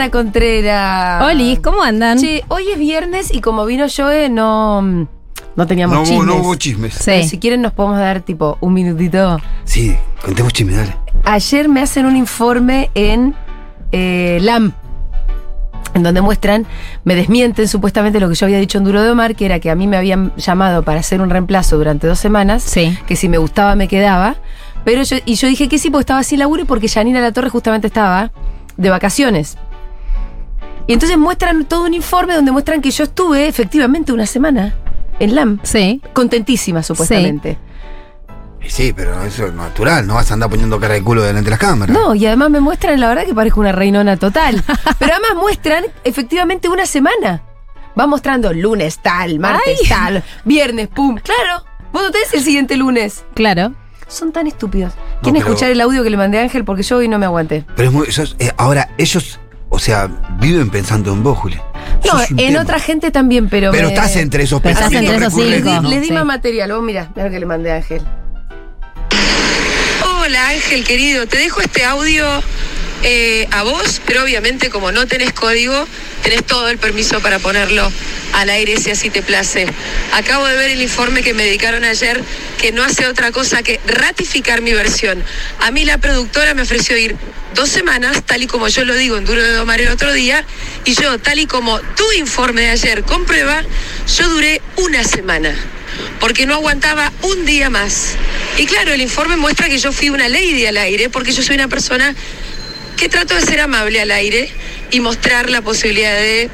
Hola Aldana Contreras. Olis, ¿cómo andan? Che, hoy es viernes y como vino Joe no, no teníamos No hubo, chismes. no hubo chismes. Sí. Pero Si quieren nos podemos dar tipo un minutito. Sí, contemos chismes, dale. Ayer me hacen un informe en eh, LAM. En donde muestran, me desmienten supuestamente lo que yo había dicho en Duro de Omar, que era que a mí me habían llamado para hacer un reemplazo durante dos semanas. Sí. Que si me gustaba me quedaba. Pero yo, y yo dije que sí, porque estaba sin laburo y porque Janina La Torre justamente estaba de vacaciones. Y entonces muestran todo un informe donde muestran que yo estuve efectivamente una semana en LAM. Sí. Contentísima, supuestamente. Sí, pero eso es natural, no vas a andar poniendo cara de culo delante de las cámaras. No, y además me muestran, la verdad, que parezco una reinona total. Pero además muestran efectivamente una semana. Va mostrando lunes tal, martes Ay. tal, viernes, pum. Claro, vos no tenés el siguiente lunes. Claro. Son tan estúpidos. ¿Quieren pero- escuchar el audio que le mandé a Ángel? Porque yo hoy no me aguanté. Pero es muy. sos- eh, ahora, ellos, o sea, viven pensando en vos, Juli. No, en tema. otra gente también, pero. Pero me- estás entre esos Pero estás pensamientos entre esos cinco. ¿no? les di Sí. más material. Vos mirá, mirá lo que le mandé a Ángel. Hola Ángel querido, te dejo este audio eh, a vos, pero obviamente como no tenés código, tenés todo el permiso para ponerlo al aire si así te place. Acabo de ver el informe que me dedicaron ayer, que no hace otra cosa que ratificar mi versión. A mí la productora me ofreció ir dos semanas, tal y como yo lo digo en Duro de Domar el otro día, y yo, tal y como tu informe de ayer comprueba, yo duré una semana porque no aguantaba un día más. Y claro, el informe muestra que yo fui una lady al aire, porque yo soy una persona que trato de ser amable al aire y mostrar la posibilidad de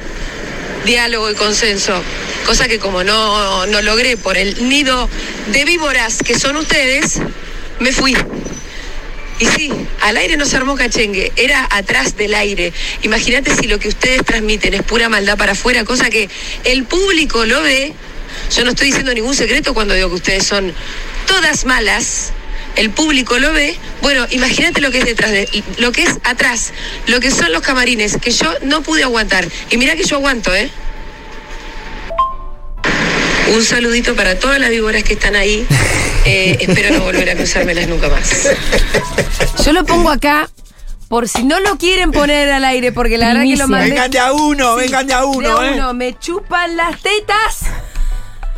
diálogo y consenso, cosa que como no, no logré por el nido de víboras que son ustedes, me fui. Y sí, al aire no se armó cachengue, era atrás del aire. Imagínate si lo que ustedes transmiten es pura maldad para afuera, cosa que el público lo ve. Yo no estoy diciendo ningún secreto cuando digo que ustedes son todas malas. El público lo ve. Bueno, imagínate lo que es detrás de, lo que es atrás, lo que son los camarines, que yo no pude aguantar. Y mira que yo aguanto, ¿eh? Un saludito para todas las víboras que están ahí. Eh, espero no volver a cruzármelas nunca más. Yo lo pongo acá por si no lo quieren poner al aire, porque la verdad que lo mandé. Vengan de a uno, Sí, vengan de a de uno, a ¿eh? uno, me chupan las tetas.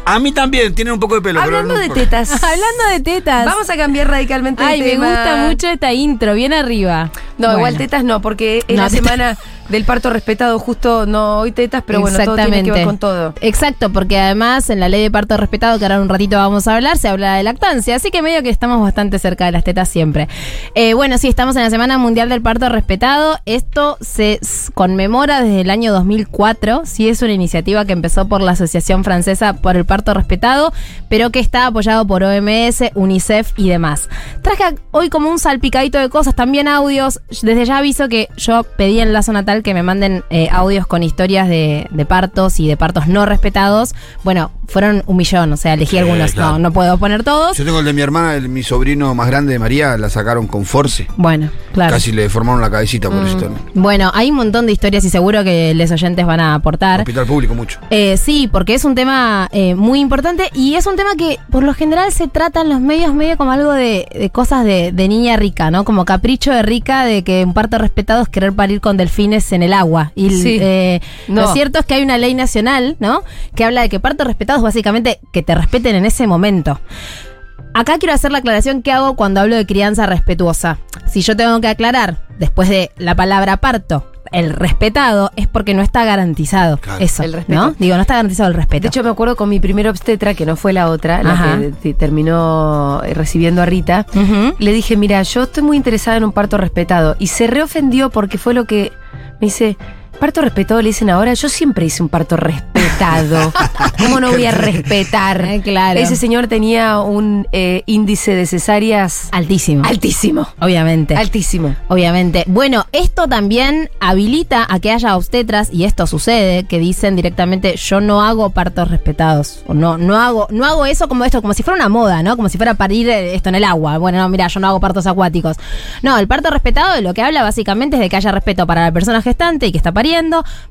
A mí también, tienen un poco de pelo. pero Hablando no de tetas. Hablando de tetas. Vamos a cambiar radicalmente Ay, me tema. gusta mucho esta intro, bien arriba. No, Bueno. igual tetas no, porque es No, la tetas- semana del parto respetado, justo no hoy tetas, pero bueno, todo tiene que ver con todo. Exacto, porque además en la ley de parto respetado, que ahora un ratito vamos a hablar, se habla de lactancia, así que medio que estamos bastante cerca de las tetas siempre. Eh, bueno, sí, estamos en la Semana Mundial del Parto Respetado. Esto se conmemora desde el año 2004, sí es una iniciativa que empezó por la Asociación Francesa por el Parto Respetado, pero que está apoyado por OMS, UNICEF y demás. Traje hoy como un salpicadito de cosas, también audios. Desde ya aviso que yo pedí en Lazo Natal que me manden eh, audios con historias de, de partos y de partos no respetados. Bueno, fueron un millón, o sea, elegí Sí, algunos, claro. no, no puedo poner todos. Yo tengo el de mi hermana, el- mi sobrino más grande de María, la sacaron con force. Bueno, claro. Casi le deformaron la cabecita por Mm. eso también. Bueno, hay un montón de historias y seguro que los oyentes van a aportar. Hospital público mucho. Eh, sí, porque es un tema eh, muy importante y es un tema que por lo general se trata en los medios medio como algo de, de cosas de, de niña rica, ¿no? Como capricho de rica de que un parto respetado es querer parir con delfines en el agua. Y Sí. eh, No. lo cierto es que hay una ley nacional, ¿no? Que habla de que parto respetado es básicamente que te respeten en ese momento. Acá quiero hacer la aclaración que hago cuando hablo de crianza respetuosa. Si yo tengo que aclarar, después de la palabra parto, el respetado, es porque no está garantizado Claro. eso, El respeto. ¿no? Digo, no está garantizado el respeto. De hecho, me acuerdo con mi primera obstetra, que no fue la otra, la que terminó eh, recibiendo a Rita. Le dije, mira, yo estoy muy interesada en un parto respetado. Y se reofendió porque fue lo que me dice, parto respetado le dicen ahora, yo siempre hice un parto respetado? ¿Cómo no voy a respetar? Eh, claro. Ese señor tenía un eh, índice de cesáreas Altísimo. altísimo. Obviamente. Altísimo. Obviamente. Bueno, esto también habilita a que haya obstetras, y esto sucede, que dicen directamente, yo no hago partos respetados. O no, no hago, no hago eso como esto, como si fuera una moda, ¿no? Como si fuera parir eh, esto en el agua. Bueno, no, mira, yo no hago partos acuáticos. No, el parto respetado de lo que habla básicamente es de que haya respeto para la persona gestante y que está pariendo,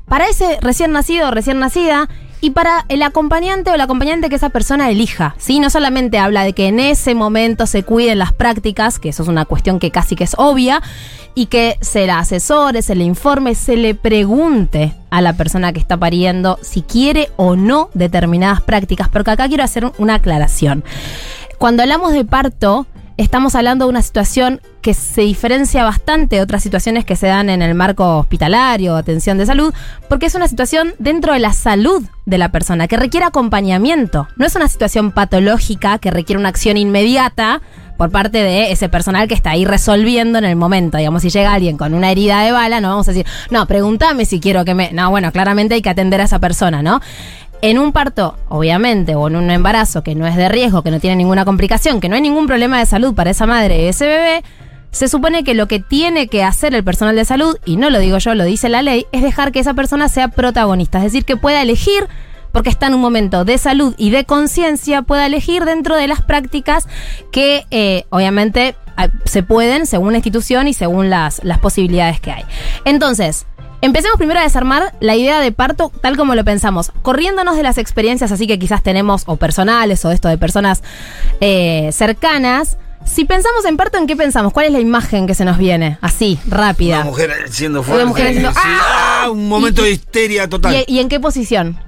para ese recién nacido o recién nacida. Y para el acompañante o la acompañante que esa persona elija, ¿sí? No solamente habla de que en ese momento se cuiden las prácticas, que eso es una cuestión que casi que es obvia, y que se la asesore, se le informe, se le pregunte a la persona que está pariendo si quiere o no determinadas prácticas, porque acá quiero hacer una aclaración. Cuando hablamos de parto, estamos hablando de una situación que se diferencia bastante de otras situaciones que se dan en el marco hospitalario, atención de salud, porque es una situación dentro de la salud de la persona, que requiere acompañamiento. No es una situación patológica que requiere una acción inmediata por parte de ese personal que está ahí resolviendo en el momento. Digamos, si llega alguien con una herida de bala, no vamos a decir, no, pregúntame si quiero que me... No, bueno, claramente hay que atender a esa persona, ¿no? En un parto, obviamente, o en un embarazo que no es de riesgo, que no tiene ninguna complicación, que no hay ningún problema de salud para esa madre y ese bebé, se supone que lo que tiene que hacer el personal de salud, y no lo digo yo, lo dice la ley, es dejar que esa persona sea protagonista, es decir, que pueda elegir, porque está en un momento de salud y de conciencia, pueda elegir dentro de las prácticas que eh, obviamente ah, se pueden según la institución y según las, las posibilidades que hay. Entonces, Empecemos primero a desarmar la idea de parto tal como lo pensamos, corriéndonos de las experiencias así que quizás tenemos o personales o esto de personas eh, cercanas. Si pensamos en parto, ¿en qué pensamos? ¿Cuál es la imagen que se nos viene? Así, rápida. Una mujer siendo Una fuerte. mujer haciendo, sí, ¡ah! ¡ah! Un momento Y- de histeria total. ¿Y, y en qué posición?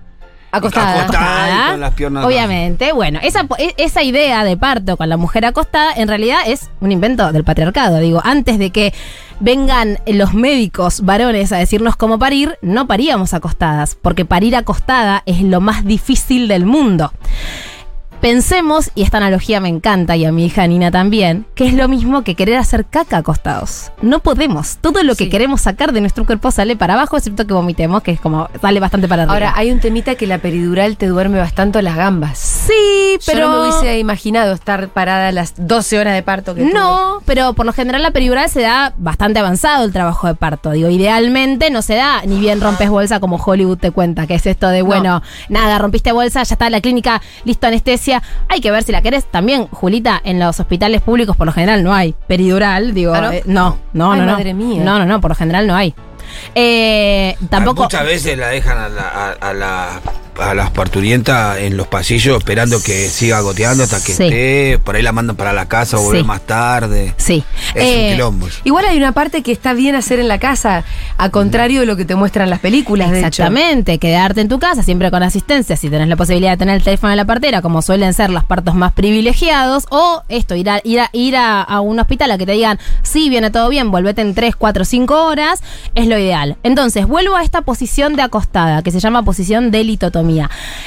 Acostada. Acostada y con las piernas Obviamente. Bueno, esa, e- esa idea de parto con la mujer acostada en realidad es un invento del patriarcado. Digo, antes de que vengan los médicos varones a decirnos cómo parir, no paríamos acostadas, porque parir acostada es lo más difícil del mundo. Pensemos, y esta analogía me encanta, y a mi hija Nina también, que es lo mismo que querer hacer caca acostados. No podemos. Todo lo que queremos sacar de nuestro cuerpo sale para abajo, excepto que vomitemos, que es como sale bastante para arriba. Ahora, hay un temita que la peridural te duerme bastante las gambas. sí, pero. Yo no me hubiese imaginado estar parada las 12 horas de parto que. No, pero por lo general la peridural se da bastante avanzado el trabajo de parto. Digo, idealmente no se da ni bien rompes bolsa como Hollywood te cuenta, que es esto de, bueno, nada, rompiste bolsa, ya está la clínica, listo, anestesia. Hay que ver si la querés. También, Julita, en los hospitales públicos por lo general no hay peridural. Digo, ¿Ah, no? eh, no, no, Ay, no, no. madre mía. No, no, no, por lo general no hay. Eh, tampoco. Muchas veces la dejan a, la, a, a la- a las parturientas en los pasillos esperando que siga goteando hasta que Sí. esté. Por ahí la mandan para la casa o vuelve Sí. más tarde. Sí. Es Eh, un quilombo. eso. Igual hay una parte que está bien hacer en la casa, a contrario de lo que te muestran las películas, de hecho. Exactamente, quedarte en tu casa siempre con asistencia, si tenés la posibilidad de tener el teléfono de la partera, como suelen ser los partos más privilegiados, o esto, ir a, ir a, ir a, a un hospital a que te digan, sí, viene todo bien, volvete en 3, 4, 5 horas, es lo ideal. Entonces, vuelvo a esta posición de acostada, que se llama posición de litotomía.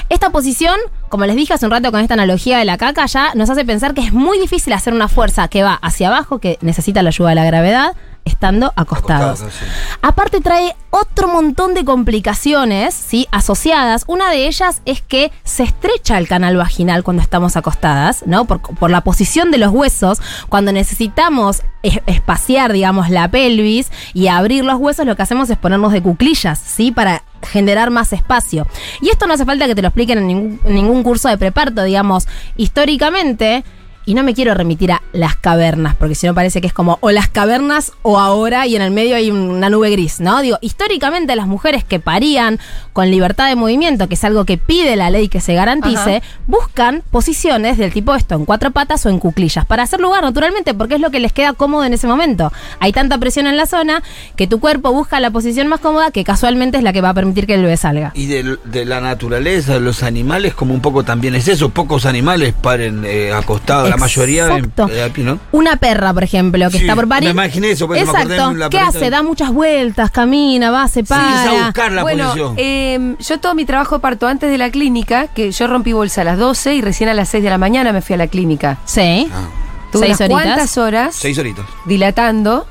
Esta posición, como les dije hace un rato con esta analogía de la caca, ya nos hace pensar que es muy difícil hacer una fuerza que va hacia abajo, que necesita la ayuda de la gravedad, estando acostados. Acostados, sí. Aparte trae otro montón de complicaciones, ¿sí? Asociadas. Una de ellas es que se estrecha el canal vaginal cuando estamos acostadas, ¿no? Por, por la posición de los huesos. Cuando necesitamos es- espaciar, digamos, la pelvis y abrir los huesos, lo que hacemos es ponernos de cuclillas, ¿sí? Para generar más espacio. Y esto no hace falta que te lo expliquen en ningún, en ningún curso de preparto, digamos. Históricamente, y no me quiero remitir a las cavernas, porque si no parece que es como o las cavernas o ahora y en el medio hay una nube gris, ¿no? Digo, históricamente las mujeres que parían con libertad de movimiento, que es algo que pide la ley que se garantice, Ajá. buscan posiciones del tipo esto, en cuatro patas o en cuclillas, para hacer lugar naturalmente, porque es lo que les queda cómodo en ese momento. Hay tanta presión en la zona que tu cuerpo busca la posición más cómoda que casualmente es la que va a permitir que el bebé salga. Y de, de la naturaleza, de los animales, como un poco también es eso. Pocos animales paren eh, acostados. La mayoría Exacto. eh, aquí, ¿no? Una perra, por ejemplo, que Sí, está por parir. me imaginé eso, me acordé Exacto. la ¿Qué hace? Da muchas vueltas, camina, va, se empieza a para. buscar la bueno, posición. eh, yo todo mi trabajo de parto antes de la clínica, que yo rompí bolsa a las 12 y recién a las 6 de la mañana me fui a la clínica. Sí. Ah, Tuve Seis unas horitas. cuantas horas seis horitas. dilatando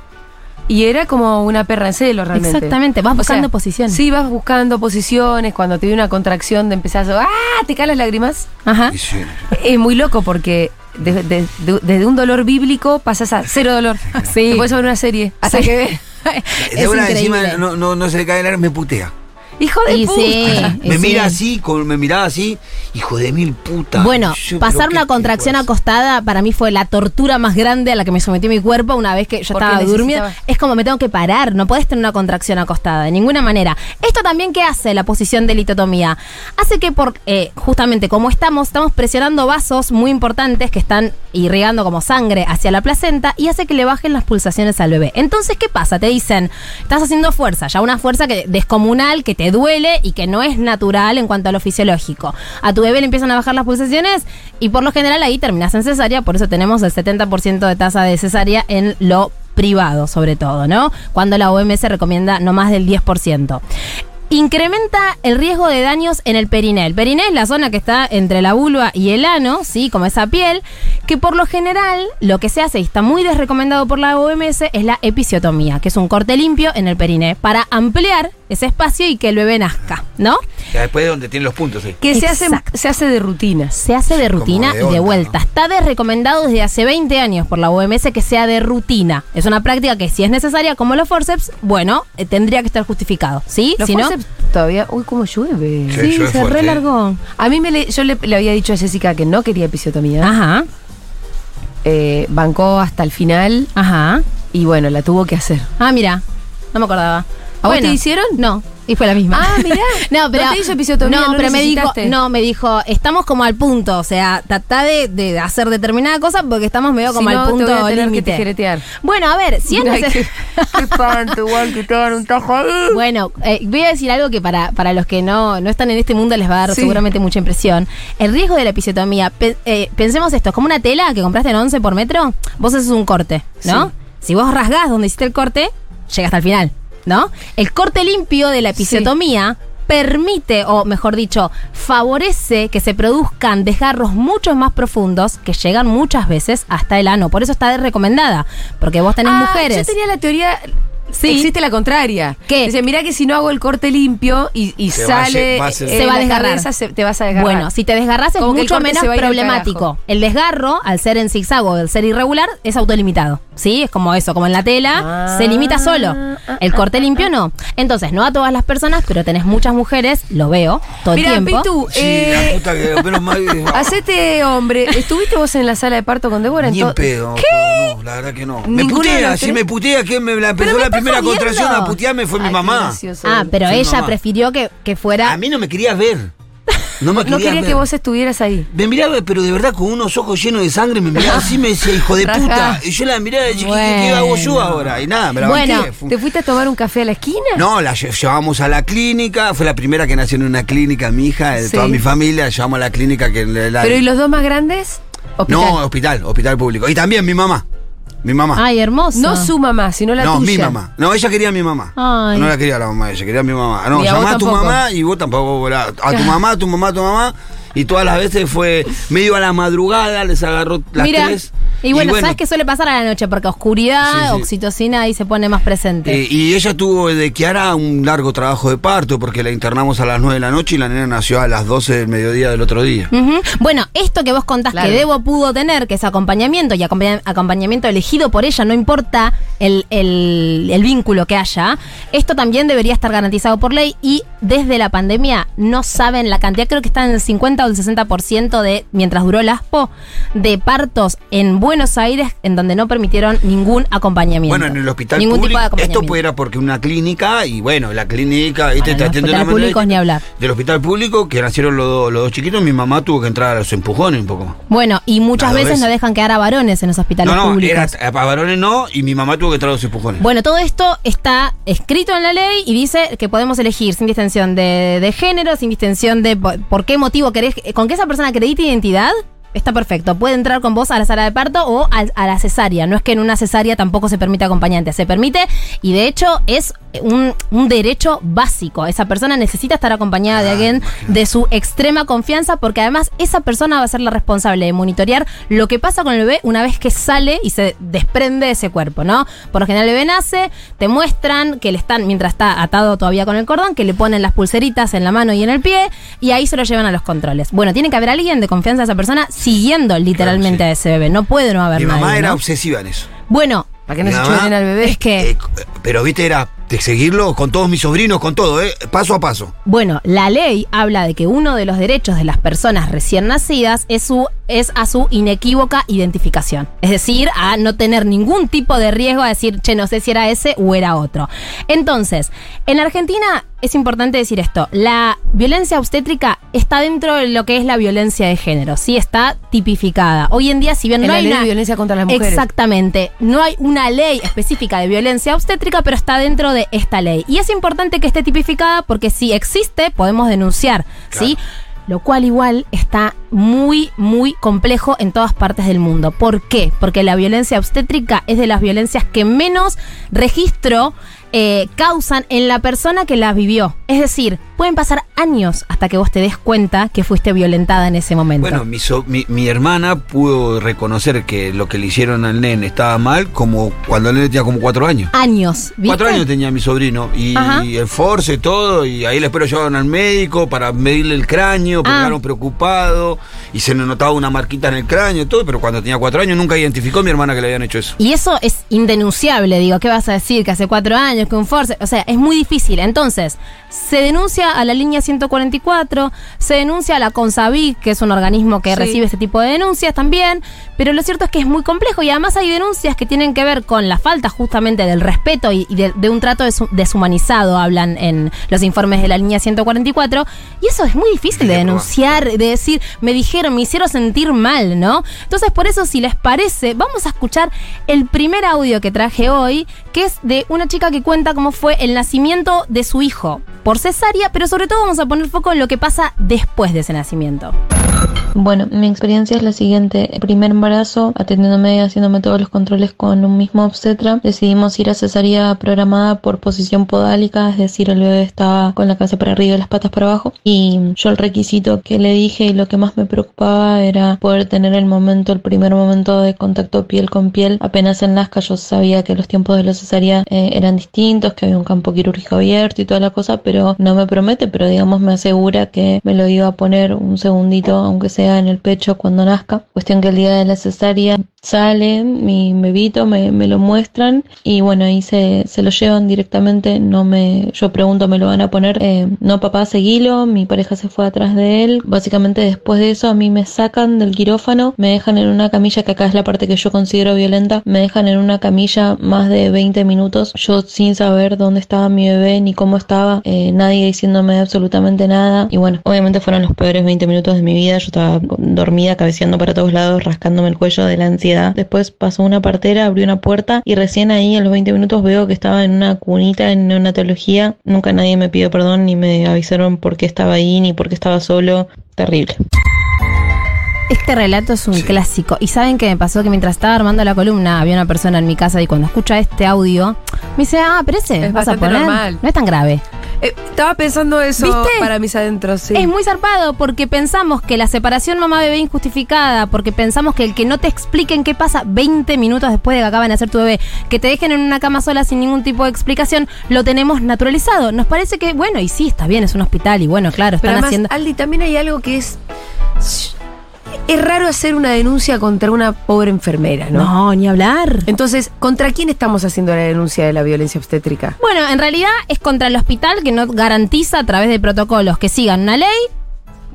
Y era como una perra en celo realmente. Exactamente, vas O buscando sea, posiciones. Sí, vas buscando posiciones. Cuando te viene una contracción de empezar a. ¡Ah! Te caen las lágrimas. Ajá. Sí. Es muy loco porque de- de- de- desde un dolor bíblico pasas a cero dolor. Sí. Te puedes ver una serie. Hasta Sí. que ves. es Débora encima increíble. no, no, no se le cae el aire, me putea. Hijo de Y puta. sí. me mira sí. así, con, me miraba así, hijo de mil putas. Bueno, Yo, pasar una ¿qué contracción acostada para mí fue la tortura más grande a la que me sometió mi cuerpo una vez que yo estaba durmiendo. Es como me tengo que parar, no puedes tener una contracción acostada, de ninguna manera. Esto también, ¿qué hace la posición de litotomía? Hace que por, eh, justamente como estamos, estamos presionando vasos muy importantes que están irrigando como sangre hacia la placenta y hace que le bajen las pulsaciones al bebé. Entonces, ¿qué pasa? Te dicen, estás haciendo fuerza, ya una fuerza que descomunal, que te duele y que no es natural en cuanto a lo fisiológico. A tu bebé le empiezan a bajar las pulsaciones y por lo general ahí terminas en cesárea, por eso tenemos el 70% de tasa de cesárea en lo privado, sobre todo, ¿no? Cuando la OMS recomienda no más del 10% incrementa el riesgo de daños en el periné. El periné es la zona que está entre la vulva y el ano, ¿sí? Como esa piel, que por lo general lo que se hace, y está muy desrecomendado por la OMS, es la episiotomía, que es un corte limpio en el periné para ampliar ese espacio y que el bebé nazca, ¿no? Ya después de donde tiene los puntos. Que se hace, se hace de rutinas. Se hace de Como rutina de y de vuelta. ¿no? Está desrecomendado desde hace 20 años por la OMS que sea de rutina. Es una práctica que si es necesaria, como los forceps, bueno, eh, tendría que estar justificado, ¿sí? Los si no, forceps todavía. Uy, cómo llueve. Sí, sí, llueve se fuerte, relargó. A mí me le- yo le, le había dicho a Jessica que no quería episiotomía. Ajá, Eh, bancó hasta el final ajá. y bueno, la tuvo que hacer. Ah, mira, no me acordaba. ¿A vos te hicieron? No, y fue la misma. Ah, mirá. no, pero ¿No te hizo episiotomía? No, ¿No pero me dijo, no, me dijo, estamos como al punto, o sea, tratá de, de hacer determinada cosa porque estamos medio como Si al no, te punto voy a tener que límite. tijeretear. Bueno, a ver, si es Ay, neces- qué, qué espanto, igual que te dan un tajo. Bueno, eh, voy a decir algo que para, para los que no, no están en este mundo les va a dar Sí. seguramente mucha impresión. El riesgo de la episiotomía, pe- eh, pensemos esto, es como una tela que compraste en 11 por metro, vos haces un corte, ¿no? Sí. Si vos rasgás donde hiciste el corte, llega hasta el final, ¿no? El corte limpio de la episiotomía permite, o mejor dicho, favorece que se produzcan desgarros mucho más profundos que llegan muchas veces hasta el ano. Por eso está recomendada, porque vos tenés Ah, mujeres. Yo tenía la teoría. Sí. Existe la contraria. ¿Qué? Dice, mira que si no hago el corte limpio y, y Se va a sale. va eh, Se va a desgarrar. cabeza, se- te vas a desgarrar. Bueno, si te desgarras es Como mucho menos problemático. El desgarro, al ser en zigzag o al ser irregular, es autolimitado. ¿Sí? Es como eso, como en la tela, Ah. se limita solo. El corte limpio no. Entonces, no a todas las personas, pero tenés muchas mujeres, lo veo todo el tiempo. Pitu, Sí, eh, la puta que menos mal. hacete hombre. ¿Estuviste vos en la sala de parto con Débora? Ni en pedo. No, la verdad que no. Me putea, si me putea, que me la Pero la primera contracción a putearme fue Ay, mi mamá. gracioso. Ah, pero ella prefirió que, que fuera. A mí no me quería ver. No me No quería, ver. que vos estuvieras ahí. Me miraba, pero de verdad con unos ojos llenos de sangre, me miraba así, me decía, hijo de puta. Y yo la miraba y dije, ¿qué, qué hago yo Bueno. ahora? Y nada, me la Bueno, banqué. ¿Te fuiste a tomar un café a la esquina? No, la lle- llevamos a la clínica, fue la primera que nació en una clínica, mi hija, de Sí. toda mi familia, llevamos a la clínica que la- la- Pero ¿y los dos más grandes? Hospital. No, hospital, hospital público. Y también mi mamá. Mi mamá. Ay, hermoso. No su mamá, sino la no, tuya. mi mamá. No, ella quería a mi mamá. Ay. No la quería a la mamá, ella quería a mi mamá. No, a llamá a tu mamá y vos tampoco. A tu mamá, a tu mamá, a tu mamá. Y todas las veces fue medio a la madrugada, les agarró las Mira. tres. Y bueno, ¿sabes qué suele pasar a la noche? Porque oscuridad, Sí, sí. oxitocina ahí se pone más presente. Eh, y ella tuvo de Kiara un largo trabajo de parto porque la internamos a las 9 de la noche y la nena nació a las 12 del mediodía del otro día. Bueno, esto que vos contás Claro. que Debo pudo tener, que es acompañamiento y acompaña- acompañamiento elegido por ella, no importa el, el- el vínculo que haya, esto también debería estar garantizado por ley y desde la pandemia no saben la cantidad, creo que está en el 50 o el 60% de, mientras duró el ASPO, de partos en Buenos Aires en donde no permitieron ningún acompañamiento. Bueno, en el hospital Ningún público. tipo de esto acompañamiento. pues era porque una clínica, y bueno, la clínica. Bueno, te los públicos ni hablar. Del hospital público, que nacieron los, dos- los dos chiquitos, mi mamá tuvo que entrar a los empujones un poco más. Bueno, y muchas veces no dejan quedar a varones en los hospitales no, no, públicos. era, a varones no, y mi mamá tuvo que entrar a los empujones. Bueno, todo esto está escrito en la ley y dice que podemos elegir sin distinción de, de género, sin distinción de por, por qué motivo querés, con que esa persona acredite identidad. Está perfecto. Puede entrar con vos a la sala de parto o a, a la cesárea. No es que en una cesárea tampoco se permite acompañante. Se permite y de hecho es un, un derecho básico. Esa persona necesita estar acompañada de Ah, alguien de su extrema confianza, porque además esa persona va a ser la responsable de monitorear lo que pasa con el bebé una vez que sale y se desprende de ese cuerpo, ¿no? Por lo general el bebé nace, te muestran que le están, mientras está atado todavía con el cordón, que le ponen las pulseritas en la mano y en el pie, y ahí se lo llevan a los controles. Bueno, tiene que haber alguien de confianza de esa persona siguiendo literalmente Claro, a ese bebé. No puede no haber Mi nadie, mamá era ¿no? obsesiva en eso. Bueno, Para que no se chulen al bebé. es que... Eh, pero viste, era de seguirlo con todos mis sobrinos, con todo, ¿eh? Paso a paso. Bueno, la ley habla de que uno de los derechos de las personas recién nacidas es, su, es a su inequívoca identificación. Es decir, a no tener ningún tipo de riesgo a decir, che, no sé si era ese o era otro. Entonces, en Argentina es importante decir esto, la violencia obstétrica está dentro de lo que es la violencia de género, sí, está tipificada. Hoy en día, si bien En no la hay ley de una- violencia contra las mujeres. Exactamente. No hay una ley específica de violencia obstétrica, pero está dentro de esta ley. Y es importante que esté tipificada porque si existe, podemos denunciar, ¿sí? Lo cual igual está muy, muy complejo en todas partes del mundo. ¿Por qué? Porque la violencia obstétrica es de las violencias que menos registro eh, causan en la persona que las vivió. Es decir, pueden pasar años hasta que vos te des cuenta que fuiste violentada en ese momento. Bueno, mi, so- mi, mi hermana pudo reconocer que lo que le hicieron al nene estaba mal como cuando el nene tenía como cuatro años. años, ¿viste? Cuatro años tenía mi sobrino y, el force, todo, y ahí después lo llevaron al médico para medirle el cráneo, porque Ah. quedaron preocupados, y se le notaba una marquita en el cráneo, todo, pero cuando tenía cuatro años nunca identificó a mi hermana que le habían hecho eso. Y eso es indenunciable, digo, ¿qué vas a decir? Que hace cuatro años, que un force, o sea, es muy difícil. Entonces, se denuncia a la línea 144, se denuncia a la CONSAVIC, que es un organismo que Sí. recibe este tipo de denuncias también, pero lo cierto es que es muy complejo y además hay denuncias que tienen que ver con la falta justamente del respeto y, y de, de un trato desu- deshumanizado, hablan en los informes de la línea 144, y eso es muy difícil de denunciar, de decir, me dijeron, me hicieron sentir mal, ¿no? Entonces, por eso, si les parece, vamos a escuchar el primer audio que traje hoy, que es de una chica que cuenta cómo fue el nacimiento de su hijo por cesárea, pero sobre todo vamos a poner foco en lo que pasa después de ese nacimiento. Bueno, mi experiencia es la siguiente. El primer embarazo, atendiéndome y haciéndome todos los controles con un mismo obstetra, decidimos ir a cesárea programada por posición podálica, es decir, el bebé estaba con la cabeza para arriba y las patas para abajo. Y yo el requisito que le dije y lo que más me preocupaba era poder tener el momento, el primer momento de contacto piel con piel. Apenas en Nazca yo sabía que los tiempos de la cesárea eh, eran distintos, que había un campo quirúrgico abierto y toda la cosa, pero no me promete, pero digamos me asegura que me lo iba a poner un segundito, aunque sea en el pecho cuando nazca. Cuestión que el día de la cesárea sale mi bebito, me, me lo muestran y bueno, ahí se, se lo llevan directamente, no me, yo pregunto, me lo van a poner, eh, no papá, seguilo, mi pareja se fue atrás de él, básicamente después de eso a mí me sacan del quirófano, me dejan en una camilla, que acá es la parte que yo considero violenta, me dejan en una camilla más de 20 minutos, yo sin saber dónde estaba mi bebé ni cómo estaba, eh, nadie diciéndome absolutamente nada. Y bueno, obviamente fueron los peores 20 minutos de mi vida, yo estaba dormida, cabeceando para todos lados, rascándome el cuello de la ansiedad. Después pasó una partera, abrió una puerta y recién ahí a los 20 minutos veo que estaba en una cunita en neonatología. Nunca nadie me pidió perdón ni me avisaron por qué estaba ahí ni por qué estaba solo. Terrible. Este relato es un clásico. Y saben qué me pasó que mientras estaba armando la columna había una persona en mi casa y cuando escucha este audio me dice, ah, pero ese Es vas a poner. normal. No es tan grave. Eh, estaba pensando eso ¿Viste? para mis adentros, sí. Es muy zarpado porque pensamos que la separación mamá-bebé injustificada, porque pensamos que el que no te expliquen qué pasa 20 minutos después de que acaban de hacer tu bebé, que te dejen en una cama sola sin ningún tipo de explicación, lo tenemos naturalizado. Nos parece que, bueno, y sí, está bien, es un hospital y bueno, claro, Pero están además, haciendo... Aldi, también hay algo que es. Es raro hacer una denuncia contra una pobre enfermera, ¿no? No, ni hablar. Entonces, ¿contra quién estamos haciendo la denuncia de la violencia obstétrica? Bueno, en realidad es contra el hospital que no garantiza a través de protocolos que sigan una ley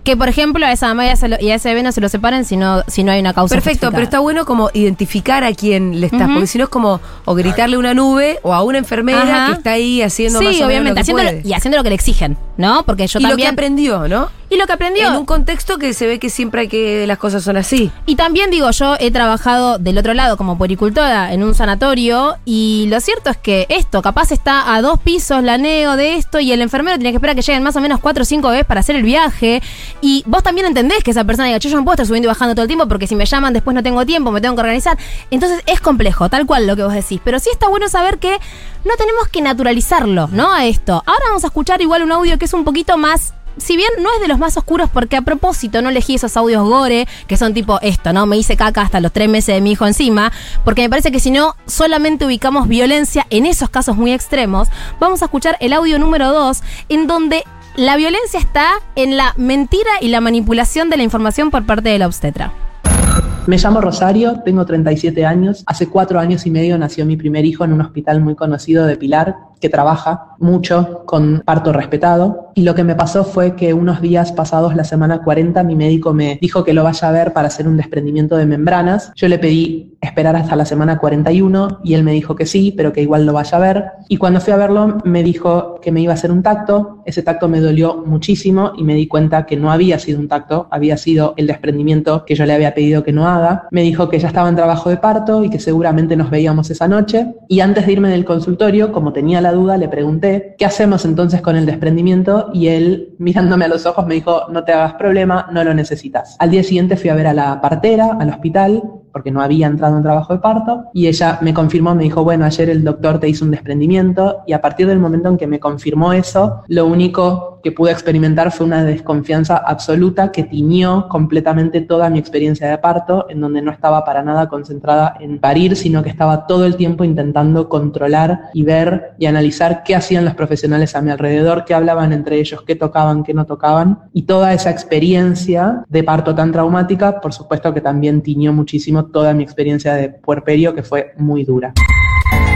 que, por ejemplo, a esa mamá y a ese- y a ese bebé no se lo separen si no, si no hay una causa Perfecto, pero está bueno como identificar a quién le estás, porque si no es como o gritarle una nube o a una enfermera Ajá. que está ahí haciendo más o menos obviamente, lo que haciendo puede. y haciendo lo que le exigen, ¿no? Porque yo y lo que también... aprendió, ¿no? y lo que aprendió... En un contexto que se ve que siempre hay que las cosas son así. Y también digo, yo he trabajado del otro lado como puericultora en un sanatorio y lo cierto es que esto, capaz está a dos pisos la neo de esto y el enfermero tiene que esperar que lleguen más o menos cuatro o cinco veces para hacer el viaje y vos también entendés que esa persona diga, "Che, yo no puedo estar subiendo y bajando todo el tiempo porque si me llaman después no tengo tiempo, me tengo que organizar. Entonces es complejo, tal cual lo que vos decís, pero sí está bueno saber que no tenemos que naturalizarlo, ¿no? A esto. Ahora vamos a escuchar igual un audio que es un poquito más si bien no es de los más oscuros, porque a propósito no elegí esos audios gore, que son tipo esto, ¿no? Me hice caca hasta los tres meses de mi hijo encima, porque me parece que si no solamente ubicamos violencia en esos casos muy extremos, vamos a escuchar el audio número dos, en donde la violencia está en la mentira y la manipulación de la información por parte de la obstetra. Me llamo Rosario, tengo 37 años. Hace cuatro años y medio nació mi primer hijo en un hospital muy conocido de Pilar, que trabaja mucho con parto respetado. Y lo que me pasó fue que unos días pasados la semana 40 mi médico me dijo que lo vaya a ver para hacer un desprendimiento de membranas. Yo le pedí esperar hasta la semana 41 y él me dijo que sí, pero que igual lo vaya a ver. Y cuando fui a verlo me dijo que me iba a hacer un tacto. Ese tacto me dolió muchísimo y me di cuenta que no había sido un tacto, había sido el desprendimiento que yo le había pedido que no haga. Me dijo que ya estaba en trabajo de parto y que seguramente nos veíamos esa noche. Y antes de irme del consultorio, como tenía la duda, le pregunté, ¿qué hacemos entonces con el desprendimiento? Y él, mirándome a los ojos, me dijo, no te hagas problema, no lo necesitas. Al día siguiente fui a ver a la partera, al hospital, porque no había entrado en trabajo de parto, y ella me confirmó, me dijo, bueno, ayer el doctor te hizo un desprendimiento, y a partir del momento en que me confirmó eso, lo único que pude experimentar fue una desconfianza absoluta que tiñó completamente toda mi experiencia de parto, en donde no estaba para nada concentrada en parir, sino que estaba todo el tiempo intentando controlar y ver y analizar qué hacían los profesionales a mi alrededor, qué hablaban entre ellos, qué tocaban, qué no tocaban, y toda esa experiencia de parto tan traumática, por supuesto que también tiñó muchísimo toda mi experiencia de puerperio, que fue muy dura.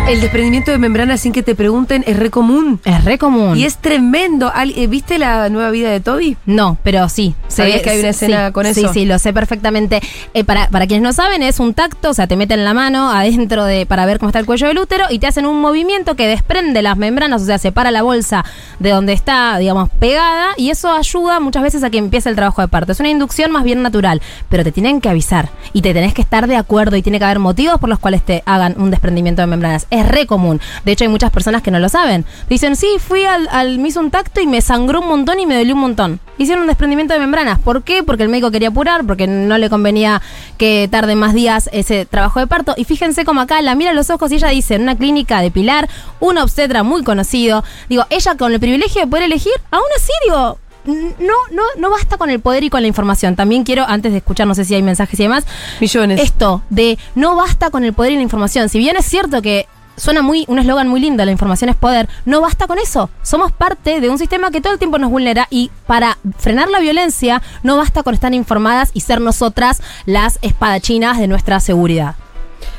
El desprendimiento de membrana sin que te pregunten es re común. Es re común. Y es tremendo. Eh, ¿Viste la nueva vida de Toby? No, pero sí. ¿Sabías que hay una sí, escena con Sí, eso? sí, lo sé perfectamente. Eh, para, para quienes no saben, es un tacto, o sea, te meten la mano adentro de para ver cómo está el cuello del útero y te hacen un movimiento que desprende las membranas, o sea, separa la bolsa de donde está, digamos, pegada y eso ayuda muchas veces a que empiece el trabajo de parto. Es una inducción más bien natural, pero te tienen que avisar y te tenés que estar de acuerdo y tiene que haber motivos por los cuales te hagan un desprendimiento de membranas. Es re común. De hecho, hay muchas personas que no lo saben. Dicen, sí, fui al, al me hizo un tacto y me sangró un montón y me dolió un montón. Hicieron un desprendimiento de membranas. ¿Por qué? Porque el médico quería apurar, porque no le convenía que tarde más días ese trabajo de parto. Y fíjense como acá la mira a los ojos y ella dice, en una clínica de Pilar, un obstetra muy conocido. Digo, ella con el privilegio de poder elegir, aún así, digo, no, no, no basta con el poder y con la información. También quiero, antes de escuchar, no sé si hay mensajes y demás, Millones. esto de no basta con el poder y la información. Si bien es cierto que suena muy un eslogan muy lindo, la información es poder, no basta con eso. Somos parte de un sistema que todo el tiempo nos vulnera y para frenar la violencia no basta con estar informadas y ser nosotras las espadachinas de nuestra seguridad.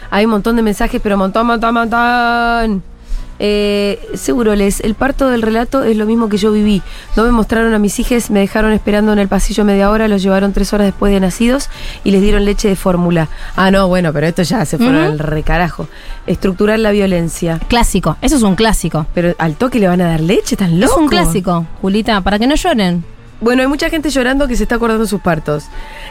Hay un montón de mensajes, pero montón, montón, montón. Eh, seguro les, el parto del relato es lo mismo que yo viví. No me mostraron a mis hijos, me dejaron esperando en el pasillo media hora, los llevaron tres horas después de nacidos y les dieron leche de fórmula. Ah, no, bueno, pero esto ya se fueron al recarajo. Estructurar la violencia. Clásico, eso es un clásico. Pero al toque le van a dar leche, tan loco. Es un clásico, Julita, para que no lloren. Bueno, hay mucha gente llorando que se está acordando de sus partos.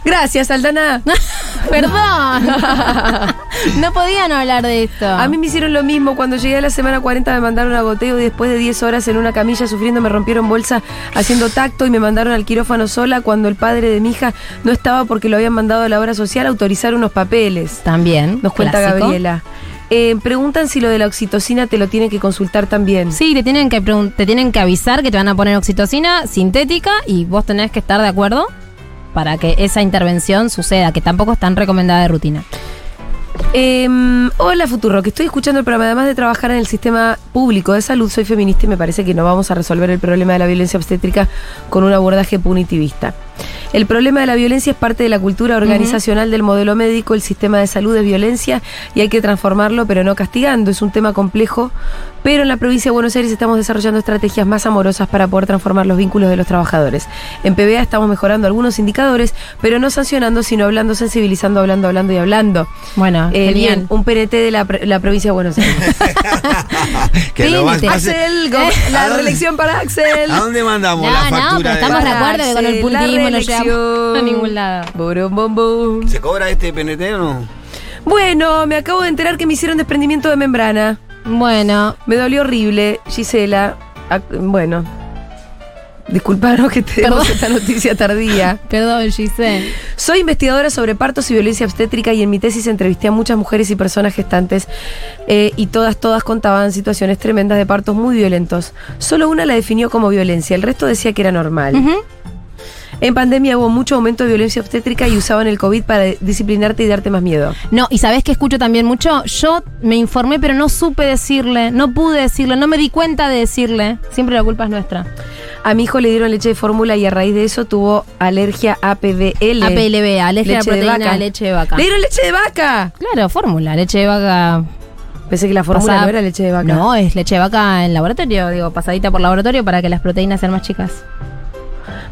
Gracias, Aldana. Perdón. no podían hablar de esto. A mí me hicieron lo mismo. Cuando llegué a la semana 40 me mandaron a goteo y después de 10 horas en una camilla sufriendo me rompieron bolsa haciendo tacto y me mandaron al quirófano sola cuando el padre de mi hija no estaba porque lo habían mandado a la obra social a autorizar unos papeles. También. Nos cuenta clásico. Gabriela. Eh, preguntan si lo de la oxitocina te lo tiene que consultar también. Sí, te tienen, que te tienen que avisar que te van a poner oxitocina sintética y vos tenés que estar de acuerdo para que esa intervención suceda, que tampoco es tan recomendada de rutina. Eh, hola Futuro, que estoy escuchando el programa. Además de trabajar en el sistema público de salud, soy feminista y me parece que no vamos a resolver el problema de la violencia obstétrica con un abordaje punitivista. El problema de la violencia es parte de la cultura organizacional del modelo médico. El sistema de salud es violencia y hay que transformarlo, pero no castigando. Es un tema complejo, pero en la provincia de Buenos Aires estamos desarrollando estrategias más amorosas para poder transformar los vínculos de los trabajadores. En PBA estamos mejorando algunos indicadores, pero no sancionando, sino hablando, sensibilizando, hablando, hablando y hablando. Bueno, Eh, bien, un PNT de la, pr- la provincia de Buenos Aires. que lo pase- Axel, go- ¿A la reelección para Axel. ¿A dónde mandamos No, la no, factura? pero de- estamos de acuerdo que con el pulpismo no llegamos a ningún lado. Burum, bum, bum. ¿Se cobra este PNT o no? Bueno, me acabo de enterar que me hicieron desprendimiento de membrana. Bueno, Me dolió horrible, Gisela. Ac- Bueno, Disculpanos que te demos esta noticia tardía. Perdón, Giselle. Soy investigadora sobre partos y violencia obstétrica y en mi tesis entrevisté a muchas mujeres y personas gestantes eh, y todas, todas contaban situaciones tremendas de partos muy violentos. Solo una la definió como violencia, el resto decía que era normal. Ujú. En pandemia hubo mucho aumento de violencia obstétrica y usaban el COVID para disciplinarte y darte más miedo. No, y sabes que escucho también mucho. Yo me informé, pero no supe decirle, no pude decirle, no me di cuenta de decirle. Siempre la culpa es nuestra. A mi hijo le dieron leche de fórmula y a raíz de eso tuvo alergia a PBL. APLB, alergia a Leche de proteína vaca. leche de vaca. ¡Le dieron leche de vaca! Claro, fórmula, leche de vaca. Pensé que la fórmula pasada- no era leche de vaca. No, es leche de vaca en laboratorio, digo, pasadita por laboratorio para que las proteínas sean más chicas.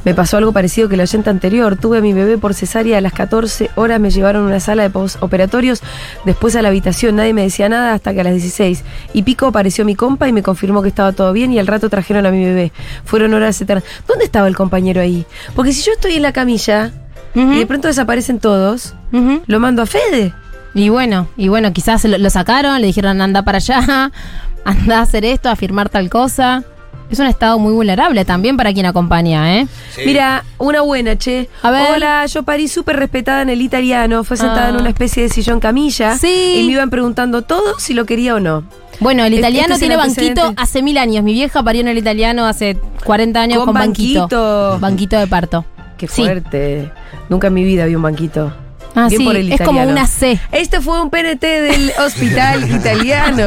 Me pasó algo parecido que la oyente anterior. Tuve a mi bebé por cesárea a las 14 horas. Me llevaron a una sala de postoperatorios, después a la habitación. Nadie me decía nada hasta que a las 16 y pico apareció mi compa y me confirmó que estaba todo bien. Y al rato trajeron a mi bebé. Fueron horas eternas. ¿Dónde estaba el compañero ahí? Porque si yo estoy en la camilla y de pronto desaparecen todos, lo mando a Fede. Y bueno, y bueno, quizás lo, lo sacaron, le dijeron anda para allá, anda a hacer esto, a firmar tal cosa. Es un estado muy vulnerable también para quien acompaña, ¿eh? Sí. Mira, una buena, che. A ver. Hola, yo parí súper respetada en el italiano. Fue sentada Ah. en una especie de sillón camilla. Sí. Y me iban preguntando todo si lo quería o no. Bueno, el italiano este el tiene banquito hace mil años. Mi vieja parió en el italiano hace 40 años Con con, banquito. banquito. Banquito de parto. Qué Sí. fuerte. Nunca en mi vida vi un banquito. Ah, Bien sí, por el es como una C. Este fue un PNT del hospital italiano.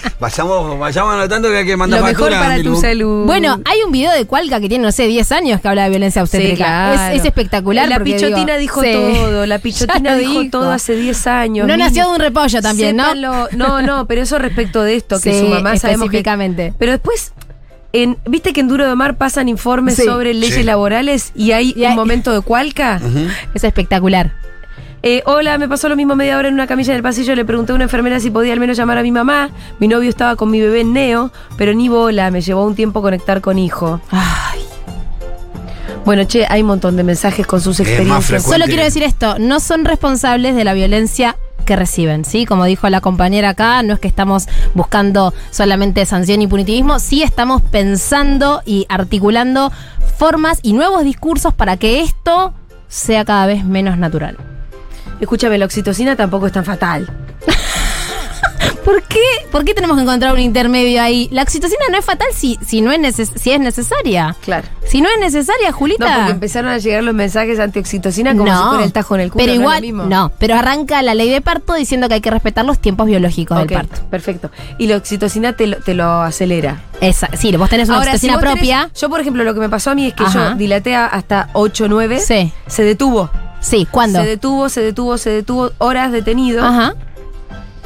Vayamos, vayamos anotando que hay que mandar Lo mejor factura, para tu salud. Bueno, hay un video de Cualca que tiene, no sé, 10 años que habla de violencia obstétrica. claro. es, es espectacular. La porque, pichotina digo, dijo sí. todo. La pichotina dijo, dijo. todo hace 10 años. No nació de un repollo también, ¿no? sépanlo. No, no, pero eso respecto de esto, que Sí, su mamá sabemos que específicamente. Pero después, en, ¿viste que en Duro de Mar pasan informes Sí. sobre leyes Sí. laborales y hay Y hay- un momento de cualca? Es espectacular. Eh, hola, me pasó lo mismo media hora en una camilla en el pasillo. Le pregunté a una enfermera si podía al menos llamar a mi mamá. Mi novio estaba con mi bebé en Neo, pero ni bola. Me llevó un tiempo conectar con hijo. Ay. Bueno, che, hay un montón de mensajes con sus experiencias. Solo quiero decir esto, no son responsables de la violencia que reciben, ¿sí? Como dijo la compañera acá, no es que estamos buscando solamente sanción y punitivismo, sí estamos pensando y articulando formas y nuevos discursos para que esto sea cada vez menos natural. Escúchame, la oxitocina tampoco es tan fatal. ¿Por qué? ¿Por qué tenemos que encontrar un intermedio ahí? La oxitocina no es fatal si, si, no es, neces- si es necesaria. Claro. Si no es necesaria, Julita. No, porque empezaron a llegar los mensajes antioxitocina como si fuera el tajo en el culo. Pero no igual, mismo. no, pero arranca la ley de parto diciendo que hay que respetar los tiempos biológicos del parto. perfecto. Y la oxitocina te lo, te lo acelera. Esa, sí, vos tenés una Ahora, si oxitocina tenés- propia. yo, por ejemplo, lo que me pasó a mí es que Ajá. yo dilaté hasta 8 9. Sí. Se detuvo. Sí, ¿cuándo? Se detuvo, se detuvo, se detuvo. Horas detenido. Ajá.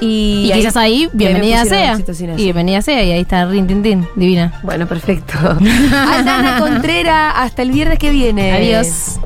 Y, Y, quizás ahí, bienvenida sea. Y bienvenida sea, y ahí está Rin Tin Tin, divina. Bueno, perfecto. Aldana Contrera, hasta el viernes que viene. Adiós.